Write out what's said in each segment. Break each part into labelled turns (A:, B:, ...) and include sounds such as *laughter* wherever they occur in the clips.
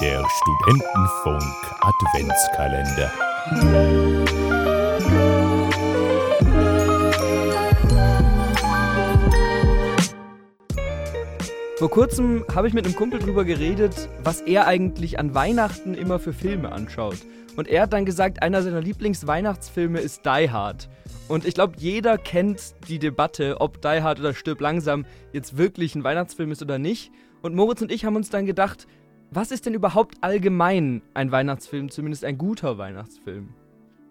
A: Der Studentenfunk Adventskalender.
B: Vor kurzem habe ich mit einem Kumpel drüber geredet, was er eigentlich an Weihnachten immer für Filme anschaut. Und er hat dann gesagt, einer seiner Lieblingsweihnachtsfilme ist Die Hard. Und ich glaube, jeder kennt die Debatte, ob Die Hard oder Stirb langsam jetzt wirklich ein Weihnachtsfilm ist oder nicht. Und Moritz und ich haben uns dann gedacht, was ist denn überhaupt allgemein ein Weihnachtsfilm, zumindest ein guter Weihnachtsfilm?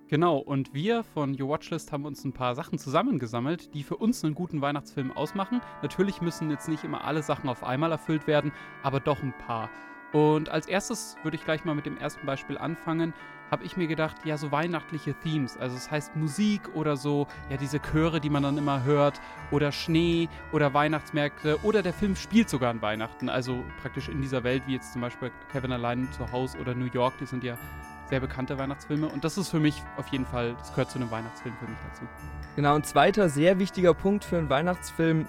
C: Genau, und wir von Your Watchlist haben uns ein paar Sachen zusammengesammelt, die für uns einen guten Weihnachtsfilm ausmachen. Natürlich müssen jetzt nicht immer alle Sachen auf einmal erfüllt werden, aber doch ein paar. Und als erstes würde ich gleich mal mit dem ersten Beispiel anfangen. Habe ich mir gedacht, ja, so weihnachtliche Themes, also das heißt Musik oder so, ja, diese Chöre, die man dann immer hört, oder Schnee oder Weihnachtsmärkte oder der Film spielt sogar an Weihnachten, also praktisch in dieser Welt, wie jetzt zum Beispiel Kevin allein zu Hause oder New York, die sind ja sehr bekannte Weihnachtsfilme und das ist für mich auf jeden Fall, das gehört zu einem Weihnachtsfilm für mich dazu.
B: Genau, ein zweiter sehr wichtiger Punkt für einen Weihnachtsfilm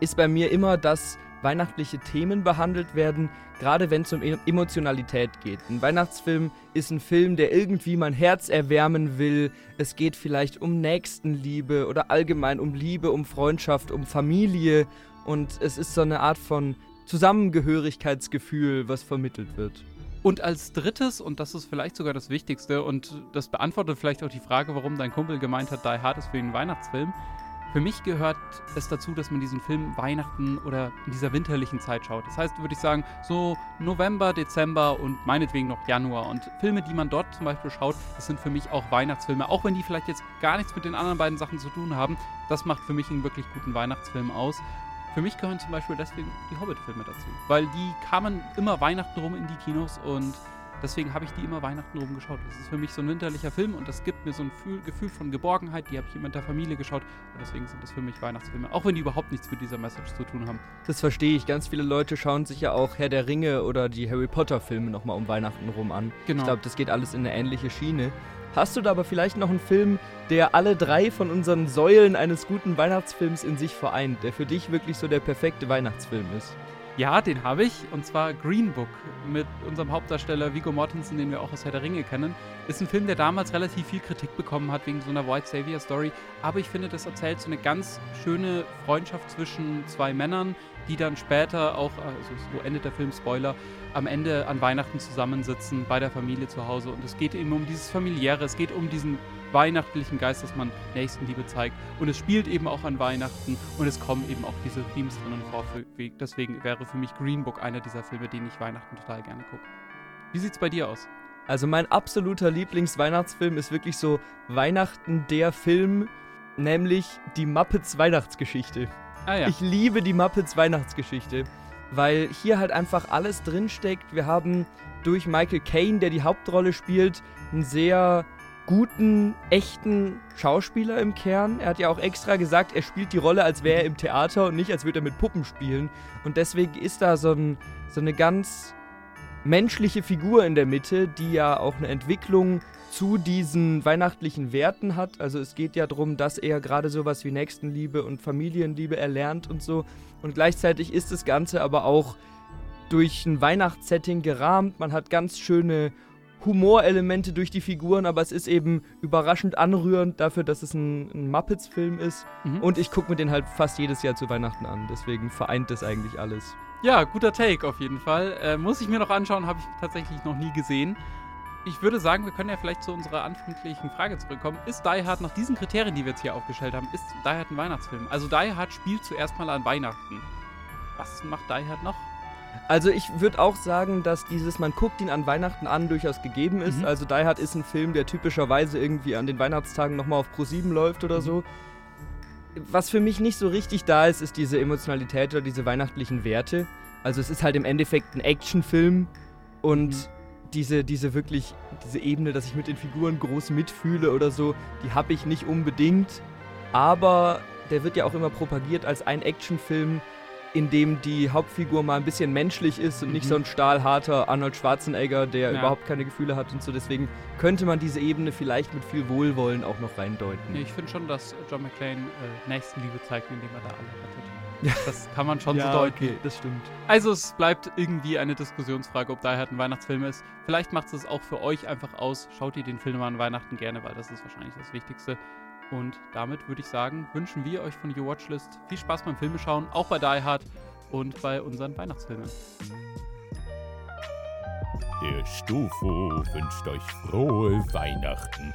B: ist bei mir immer, dass weihnachtliche Themen behandelt werden, gerade wenn es um E- Emotionalität geht. Ein Weihnachtsfilm ist ein Film, der irgendwie mein Herz erwärmen will. Es geht vielleicht um Nächstenliebe oder allgemein um Liebe, um Freundschaft, um Familie und es ist so eine Art von Zusammengehörigkeitsgefühl, was vermittelt wird.
C: Und als drittes, und das ist vielleicht sogar das Wichtigste, und das beantwortet vielleicht auch die Frage, warum dein Kumpel gemeint hat, Die Hard ist für ihn ein Weihnachtsfilm. Für mich gehört es dazu, dass man diesen Film Weihnachten oder in dieser winterlichen Zeit schaut. Das heißt, würde ich sagen, so November, Dezember und meinetwegen noch Januar. Und Filme, die man dort zum Beispiel schaut, das sind für mich auch Weihnachtsfilme. Auch wenn die vielleicht jetzt gar nichts mit den anderen beiden Sachen zu tun haben, das macht für mich einen wirklich guten Weihnachtsfilm aus. Für mich gehören zum Beispiel deswegen die Hobbit-Filme dazu. Weil die kamen immer Weihnachten rum in die Kinos und deswegen habe ich die immer Weihnachten rum geschaut. Das ist für mich so ein winterlicher Film und das gibt mir so ein Gefühl, von Geborgenheit. Die habe ich immer mit der Familie geschaut und deswegen sind das für mich Weihnachtsfilme. Auch wenn die überhaupt nichts mit dieser Message zu tun haben.
B: Das verstehe ich. Ganz viele Leute schauen sich ja auch Herr der Ringe oder die Harry Potter-Filme nochmal um Weihnachten rum an.
C: Genau.
B: Ich glaube, das geht alles in eine ähnliche Schiene. Hast du da aber vielleicht noch einen Film, der alle drei von unseren Säulen eines guten Weihnachtsfilms in sich vereint, der für dich wirklich so der perfekte Weihnachtsfilm ist?
C: Ja, den habe ich. Und zwar Green Book mit unserem Hauptdarsteller Viggo Mortensen, den wir auch aus Herr der Ringe kennen. Ist ein Film, der damals relativ viel Kritik bekommen hat wegen so einer White Savior Story. Aber ich finde, das erzählt so eine ganz schöne Freundschaft zwischen zwei Männern, die dann später auch, also so endet der Film, Spoiler, am Ende an Weihnachten zusammensitzen bei der Familie zu Hause. Und es geht eben um dieses Familiäre, es geht um diesen weihnachtlichen Geist, dass man Nächstenliebe zeigt. Und es spielt eben auch an Weihnachten und es kommen eben auch diese Themes drinnen vor. Deswegen wäre für mich Green Book einer dieser Filme, den ich Weihnachten total gerne gucke. Wie sieht's bei dir aus?
B: Also mein absoluter Lieblingsweihnachtsfilm ist wirklich so Weihnachten der Film, nämlich die Muppets Weihnachtsgeschichte.
C: Ah ja.
B: Ich liebe die Muppets Weihnachtsgeschichte, weil hier halt einfach alles drinsteckt. Wir haben durch Michael Caine, der die Hauptrolle spielt, einen sehr guten, echten Schauspieler im Kern. Er hat ja auch extra gesagt, er spielt die Rolle, als wäre er im Theater und nicht, als würde er mit Puppen spielen. Und deswegen ist da so, ein, so eine ganz menschliche Figur in der Mitte, die ja auch eine Entwicklung zu diesen weihnachtlichen Werten hat. Also es geht ja darum, dass er gerade sowas wie Nächstenliebe und Familienliebe erlernt und so. Und gleichzeitig ist das Ganze aber auch durch ein Weihnachtssetting gerahmt. Man hat ganz schöne Humorelemente durch die Figuren, aber es ist eben überraschend anrührend dafür, dass es ein, ein Muppets-Film ist.
C: Mhm.
B: Und ich gucke mir den halt fast jedes Jahr zu Weihnachten an. Deswegen vereint das eigentlich alles.
C: Ja, guter Take auf jeden Fall. Äh, muss ich mir noch anschauen, habe ich tatsächlich noch nie gesehen. Ich würde sagen, wir können ja vielleicht zu unserer anfänglichen Frage zurückkommen. Ist Die Hard nach diesen Kriterien, die wir jetzt hier aufgestellt haben, ist Die Hard ein Weihnachtsfilm? Also Die Hard spielt zuerst mal an Weihnachten. Was macht Die Hard noch?
B: Also ich würde auch sagen, dass dieses Man guckt ihn an Weihnachten an durchaus gegeben ist.
C: Mhm.
B: Also Die Hard ist ein Film, der typischerweise irgendwie an den Weihnachtstagen nochmal auf Pro7 läuft oder
C: Mhm.
B: so. Was für mich nicht so richtig da ist, ist diese Emotionalität oder diese weihnachtlichen Werte. Also es ist halt im Endeffekt ein Actionfilm und
C: Mhm.
B: diese, diese wirklich, diese Ebene, dass ich mit den Figuren groß mitfühle oder so, die habe ich nicht unbedingt. Aber der wird ja auch immer propagiert als ein Actionfilm, in dem die Hauptfigur mal ein bisschen menschlich ist und nicht
C: Mhm.
B: so ein stahlharter Arnold Schwarzenegger, der
C: Ja.
B: überhaupt keine Gefühle hat und so. Deswegen könnte man diese Ebene vielleicht mit viel Wohlwollen auch noch reindeuten.
C: Ich finde schon, dass John McClane äh, Nächstenliebe zeigt, indem er da alle *laughs* rettet. Das kann man schon
B: ja,
C: so deuten.
B: okay, das stimmt.
C: Also es bleibt irgendwie eine Diskussionsfrage, ob Hard ein Weihnachtsfilm ist. Vielleicht macht es auch für euch einfach aus. Schaut ihr den Film an Weihnachten gerne, weil das ist wahrscheinlich das Wichtigste. Und damit würde ich sagen, wünschen wir euch von Your Watchlist viel Spaß beim Filmeschauen, auch bei Die Hard und bei unseren Weihnachtsfilmen.
A: Der Stufo wünscht euch frohe Weihnachten.